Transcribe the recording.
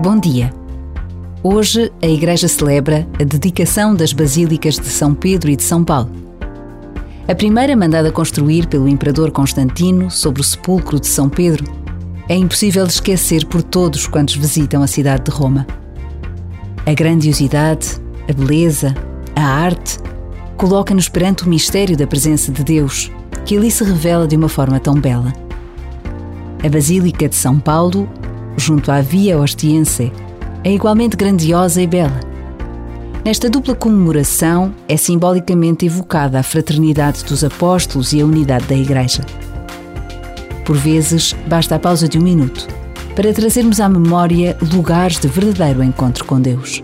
Bom dia. Hoje a Igreja celebra a dedicação das basílicas de São Pedro e de São Paulo. A primeira mandada construir pelo imperador Constantino sobre o sepulcro de São Pedro é impossível esquecer por todos quantos visitam a cidade de Roma. A grandiosidade, a beleza, a arte coloca-nos perante o mistério da presença de Deus, que ali se revela de uma forma tão bela. A Basílica de São Paulo, junto à Via Ostiense, é igualmente grandiosa e bela. Nesta dupla comemoração é simbolicamente evocada a fraternidade dos apóstolos e a unidade da Igreja. Por vezes, basta a pausa de um minuto para trazermos à memória lugares de verdadeiro encontro com Deus.